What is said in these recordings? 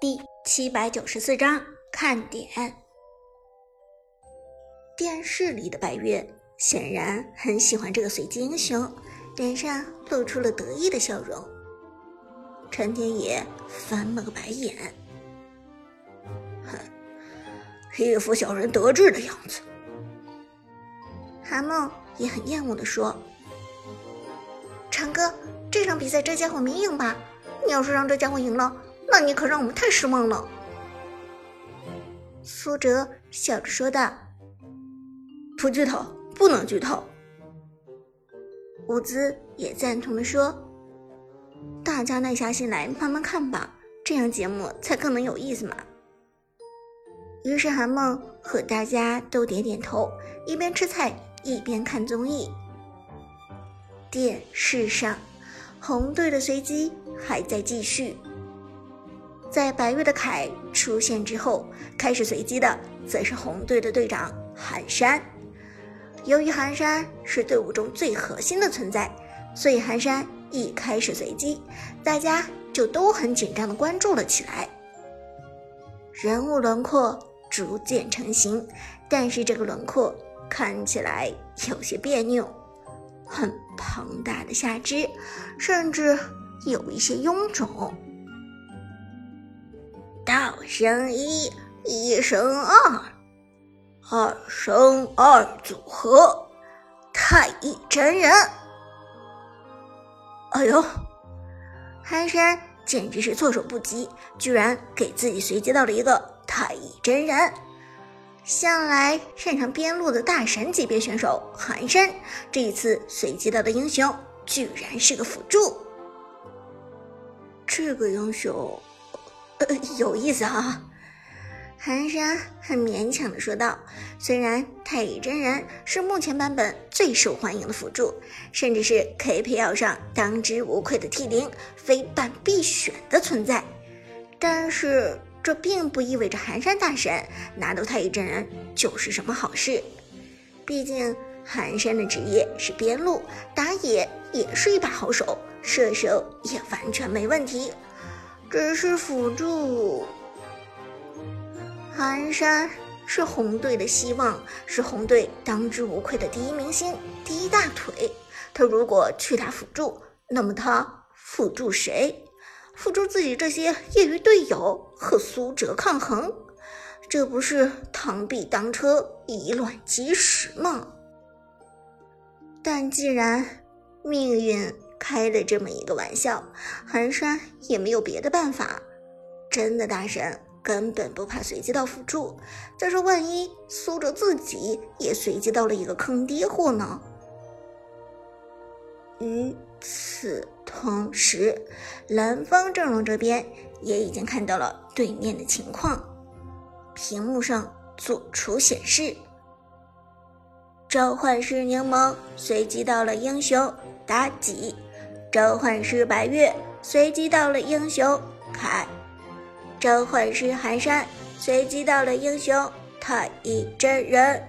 第七百九十四章看点。电视里的白月显然很喜欢这个随机英雄，脸上露出了得意的笑容。陈天野翻了个白眼，哼，一副小人得志的样子。韩梦也很厌恶地说：“长哥，这场比赛这家伙没赢吧？你要是让这家伙赢了。”那你可让我们太失望了，苏哲笑着说道。不剧透，不能剧透。伍兹也赞同的说：“大家耐下心来慢慢看吧，这样节目才更能有意思嘛。”于是韩梦和大家都点点头，一边吃菜一边看综艺。电视上，红队的随机还在继续。在白月的凯出现之后，开始随机的则是红队的队长寒山。由于寒山是队伍中最核心的存在，所以寒山一开始随机，大家就都很紧张的关注了起来。人物轮廓逐渐成型，但是这个轮廓看起来有些别扭，很庞大的下肢，甚至有一些臃肿。道生一，一生二，二生二组合，太乙真人。哎呦，寒山简直是措手不及，居然给自己随机到了一个太乙真人。向来擅长边路的大神级别选手寒山，这一次随机到的英雄居然是个辅助。这个英雄。呃，有意思哈，寒山很勉强的说道。虽然太乙真人是目前版本最受欢迎的辅助，甚至是 KPL 上当之无愧的 T 零，非办必选的存在，但是这并不意味着寒山大神拿到太乙真人就是什么好事。毕竟寒山的职业是边路，打野也是一把好手，射手也完全没问题。只是辅助，寒山是红队的希望，是红队当之无愧的第一明星、第一大腿。他如果去打辅助，那么他辅助谁？辅助自己这些业余队友和苏哲抗衡，这不是螳臂当车、以卵击石吗？但既然命运……开了这么一个玩笑，寒山也没有别的办法。真的大神根本不怕随机到辅助，再说万一苏哲自己也随机到了一个坑爹货呢？与此同时，蓝方阵容这边也已经看到了对面的情况，屏幕上做出显示：召唤师柠檬随机到了英雄妲己。召唤师白月随机到了英雄凯，召唤师寒山随机到了英雄太乙真人。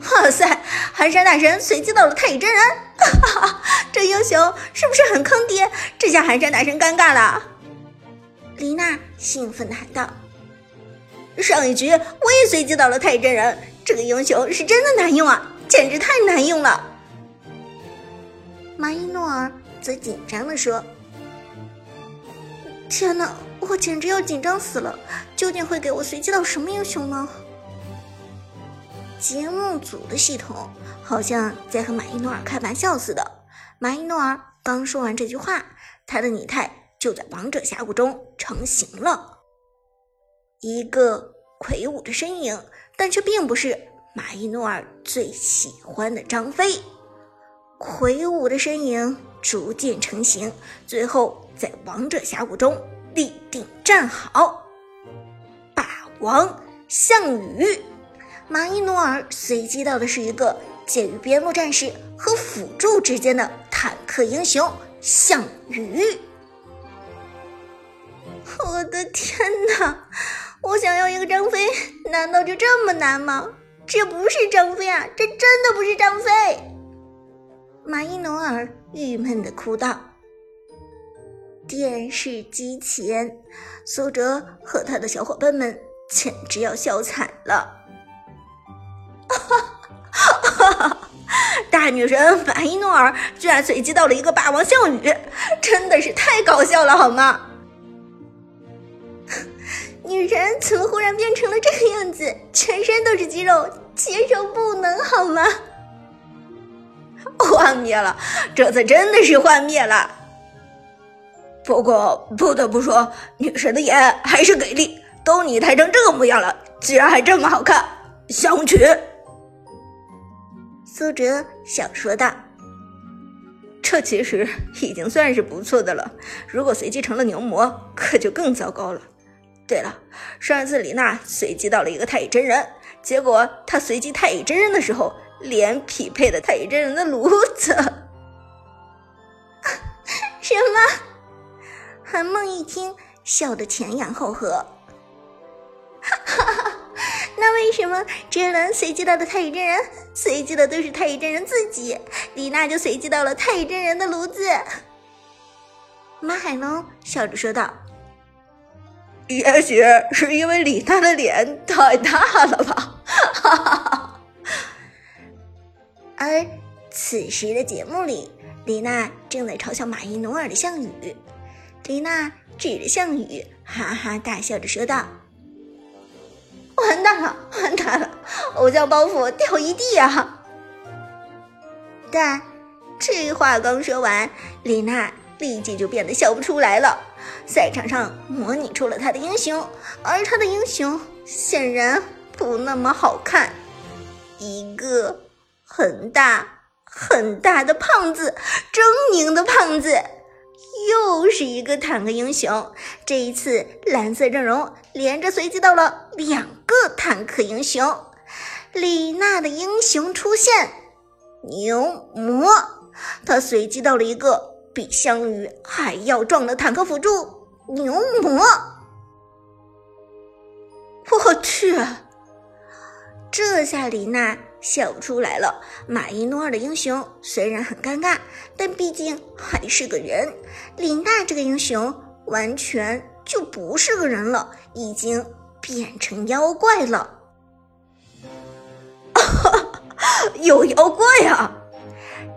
哇塞，寒山大神随机到了太乙真人，这英雄是不是很坑爹？这下寒山大神尴尬了。李娜兴奋地喊道：“上一局我也随机到了太乙真人，这个英雄是真的难用啊，简直太难用了。”马伊诺尔则紧张地说：“天哪，我简直要紧张死了！究竟会给我随机到什么英雄呢？”节目组的系统好像在和马伊诺尔开玩笑似的。马伊诺尔刚说完这句话，他的拟态就在王者峡谷中成型了，一个魁梧的身影，但却并不是马伊诺尔最喜欢的张飞。魁梧的身影逐渐成型，最后在王者峡谷中立定站好。霸王项羽，马伊诺尔随机到的是一个介于边路战士和辅助之间的坦克英雄项羽。我的天哪！我想要一个张飞，难道就这么难吗？这不是张飞啊！这真的不是张飞！马伊诺尔郁闷地哭道：“电视机前，苏哲和他的小伙伴们简直要笑惨了。哈哈！大女神马伊诺尔居然随机到了一个霸王项羽，真的是太搞笑了，好吗？女人怎么忽然变成了这个样子？全身都是肌肉，接受不能，好吗？幻灭了，这次真的是幻灭了。不过不得不说，女神的颜还是给力，都拟态成这个模样了，居然还这么好看，想娶。苏哲想说道：“这其实已经算是不错的了，如果随机成了牛魔，可就更糟糕了。对了，上一次李娜随机到了一个太乙真人，结果她随机太乙真人的时候，连匹配的太乙真人的炉子。什么？”韩梦一听，笑得前仰后合。哈哈，那为什么真人随机到的太乙真人，随机的都是太乙真人自己，李娜就随机到了太乙真人的炉子？马海龙笑着说道：“也许是因为李娜的脸太大了吧。”哈哈哈。而此时的节目里，李娜正在嘲笑马伊努尔的项羽。李娜指着项羽，哈哈大笑着说道：“完蛋了，完蛋了，偶像包袱掉一地啊！”但这话刚说完，李娜立即就变得笑不出来了。赛场上模拟出了她的英雄，而她的英雄显然不那么好看，一个很大很大的胖子，狰狞的胖子。又是一个坦克英雄，这一次蓝色阵容连着随机到了两个坦克英雄。李娜的英雄出现，牛魔，他随机到了一个比项羽还要壮的坦克辅助牛魔。我去，这下李娜。笑不出来了。马伊诺尔的英雄虽然很尴尬，但毕竟还是个人。李娜这个英雄完全就不是个人了，已经变成妖怪了。有妖怪啊！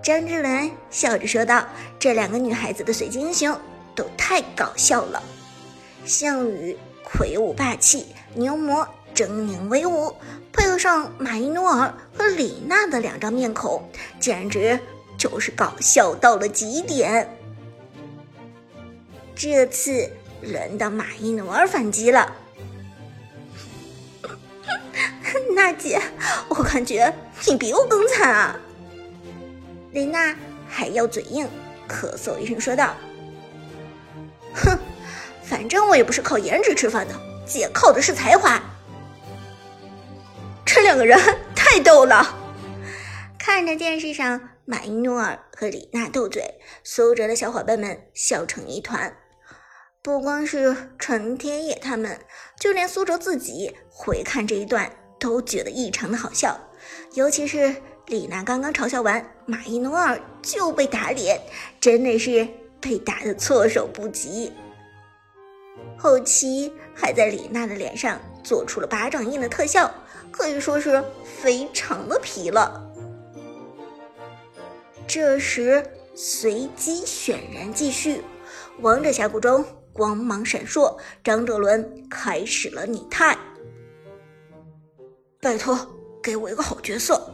张之伦笑着说道：“这两个女孩子的随机英雄都太搞笑了。项羽魁梧霸气，牛魔。”狰狞威武，配合上马伊诺尔和李娜的两张面孔，简直就是搞笑到了极点。这次轮到马伊诺尔反击了，娜姐，我感觉你比我更惨啊！李娜还要嘴硬，咳嗽一声说道：“哼，反正我也不是靠颜值吃饭的，姐靠的是才华。”两个人太逗了，看着电视上马伊诺尔和李娜斗嘴，苏哲的小伙伴们笑成一团。不光是陈天野他们，就连苏哲自己回看这一段都觉得异常的好笑。尤其是李娜刚刚嘲笑完马伊诺尔就被打脸，真的是被打的措手不及。后期还在李娜的脸上做出了巴掌印的特效。可以说是非常的皮了。这时，随机选人继续，王者峡谷中光芒闪烁，张哲伦开始了拟态。拜托，给我一个好角色！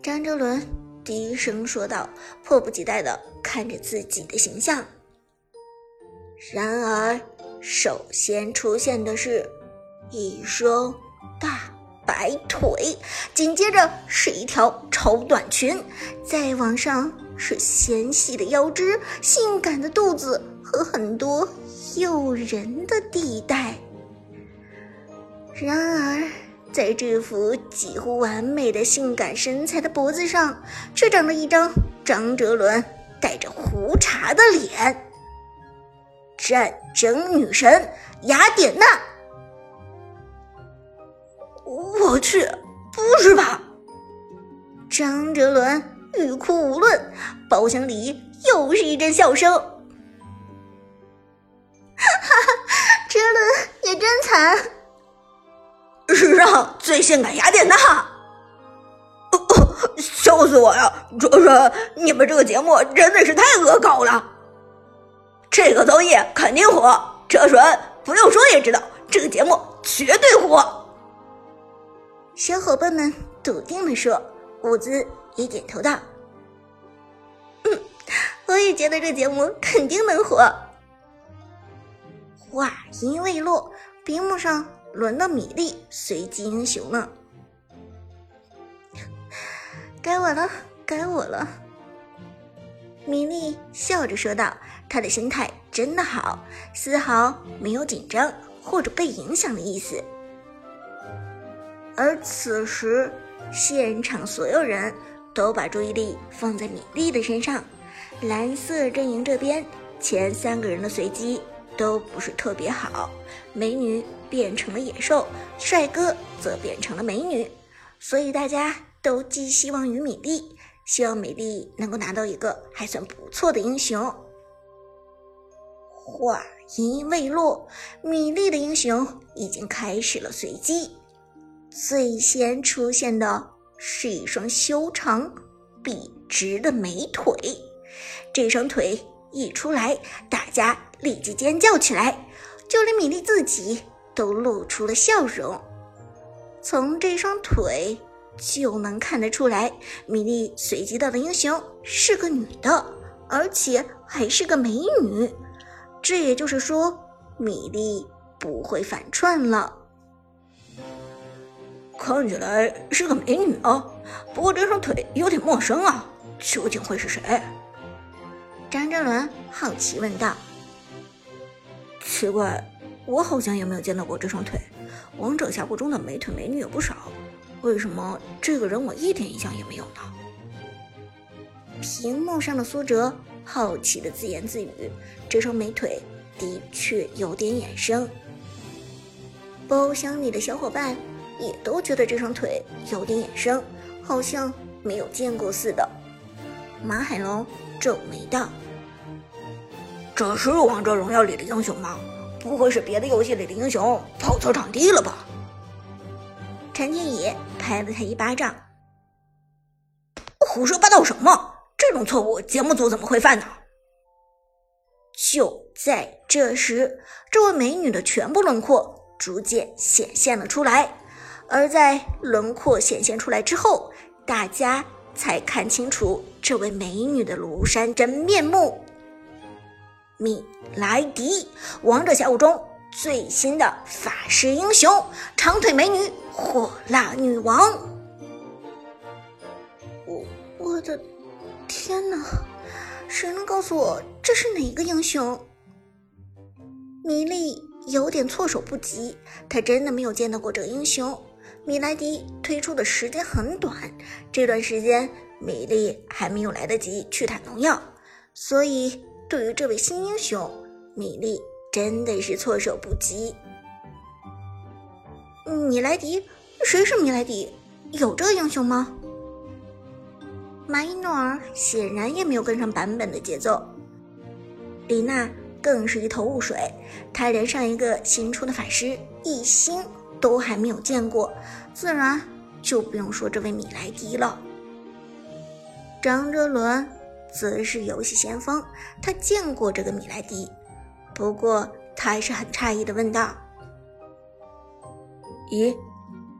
张哲伦低声说道，迫不及待的看着自己的形象。然而，首先出现的是一双大。白腿，紧接着是一条超短裙，再往上是纤细的腰肢、性感的肚子和很多诱人的地带。然而，在这幅几乎完美的性感身材的脖子上，却长了一张张哲伦带着胡茬的脸——战争女神雅典娜。我去，不是吧？张哲伦欲哭无泪，包厢里又是一阵笑声。哈哈，哲伦也真惨。史上最性感雅典娜。哦，笑死我了，哲伦，你们这个节目真的是太恶搞了。这个综艺肯定火，哲伦不用说也知道这个节目绝对火。小伙伴们笃定的说，伍兹也点头道：“嗯，我也觉得这节目肯定能火。”话音未落，屏幕上。轮到米粒随机英雄了，该我了，该我了。米莉笑着说道：“她的心态真的好，丝毫没有紧张或者被影响的意思。”而此时，现场所有人都把注意力放在米粒的身上。蓝色阵营这边，前三个人的随机都不是特别好，美女。变成了野兽，帅哥则变成了美女，所以大家都寄希望于米粒，希望米粒能够拿到一个还算不错的英雄。话音未落，米粒的英雄已经开始了随机，最先出现的是一双修长、笔直的美腿，这双腿一出来，大家立即尖叫起来，就连米莉自己。都露出了笑容，从这双腿就能看得出来，米莉随机到的英雄是个女的，而且还是个美女。这也就是说，米莉不会反串了。看起来是个美女啊，不过这双腿有点陌生啊，究竟会是谁？张哲伦好奇问道。奇怪。我好像也没有见到过这双腿，王者峡谷中的美腿美女有不少，为什么这个人我一点印象也没有呢？屏幕上的苏哲好奇的自言自语：“这双美腿的确有点眼生。”包厢里的小伙伴也都觉得这双腿有点眼生，好像没有见过似的。马海龙皱眉道：“这是王者荣耀里的英雄吗？”不会是别的游戏里的英雄跑错场地了吧？陈天野拍了他一巴掌：“胡说八道什么？这种错误节目组怎么会犯呢？”就在这时，这位美女的全部轮廓逐渐显现了出来，而在轮廓显现出来之后，大家才看清楚这位美女的庐山真面目。米莱迪，王者峡谷中最新的法师英雄，长腿美女火辣女王。我我的天哪！谁能告诉我这是哪个英雄？米莉有点措手不及，她真的没有见到过这个英雄。米莱迪推出的时间很短，这段时间米莉还没有来得及去打农药，所以。对于这位新英雄，米莉真的是措手不及。米莱迪？谁是米莱迪？有这个英雄吗？马伊诺尔显然也没有跟上版本的节奏，李娜更是一头雾水，她连上一个新出的法师一星都还没有见过，自然就不用说这位米莱迪了。张哲伦。则是游戏先锋，他见过这个米莱迪，不过他还是很诧异的问道：“咦，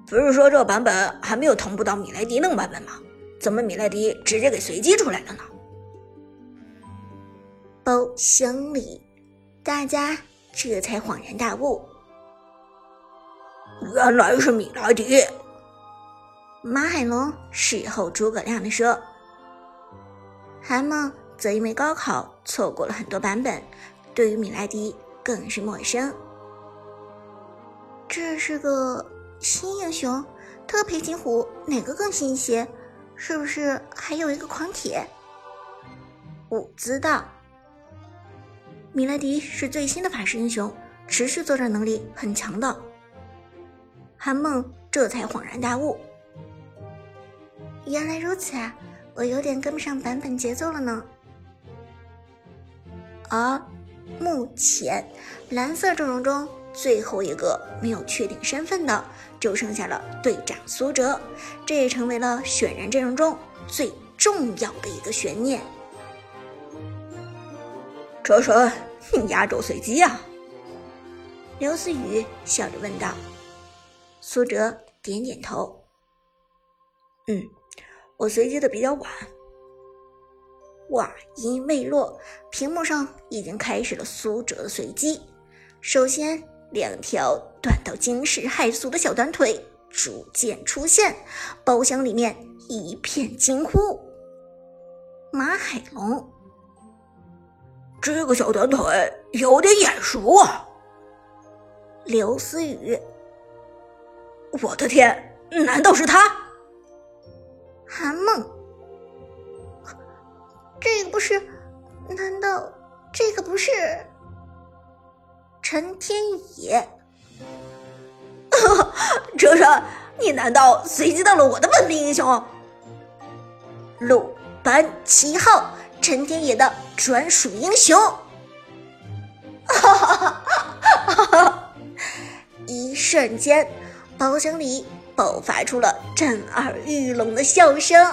不是说这个版本还没有同步到米莱迪那个版本吗？怎么米莱迪直接给随机出来了呢？”包厢里，大家这才恍然大悟，原来是米莱迪。马海龙事后诸葛亮的说。韩梦则因为高考错过了很多版本，对于米莱迪更是陌生。这是个新英雄，他和裴擒虎哪个更新一些？是不是还有一个狂铁？我知道，米莱迪是最新的法师英雄，持续作战能力很强的。韩梦这才恍然大悟，原来如此啊！我有点跟不上版本节奏了呢。而目前蓝色阵容中最后一个没有确定身份的，就剩下了队长苏哲，这也成为了选人阵容中最重要的一个悬念。哲神，压轴随机啊？刘思雨笑着问道。苏哲点点头。嗯，我随机的比较晚。话音未落，屏幕上已经开始了苏哲的随机。首先，两条短到惊世骇俗的小短腿逐渐出现，包厢里面一片惊呼。马海龙。这个小短腿有点眼熟啊！刘思雨，我的天，难道是他？韩梦，这个不是？难道这个不是陈天野？哲神，你难道随机到了我的本命英雄？鲁班七号。陈天野的专属英雄，哈哈哈哈哈！一瞬间，包厢里爆发出了震耳欲聋的笑声。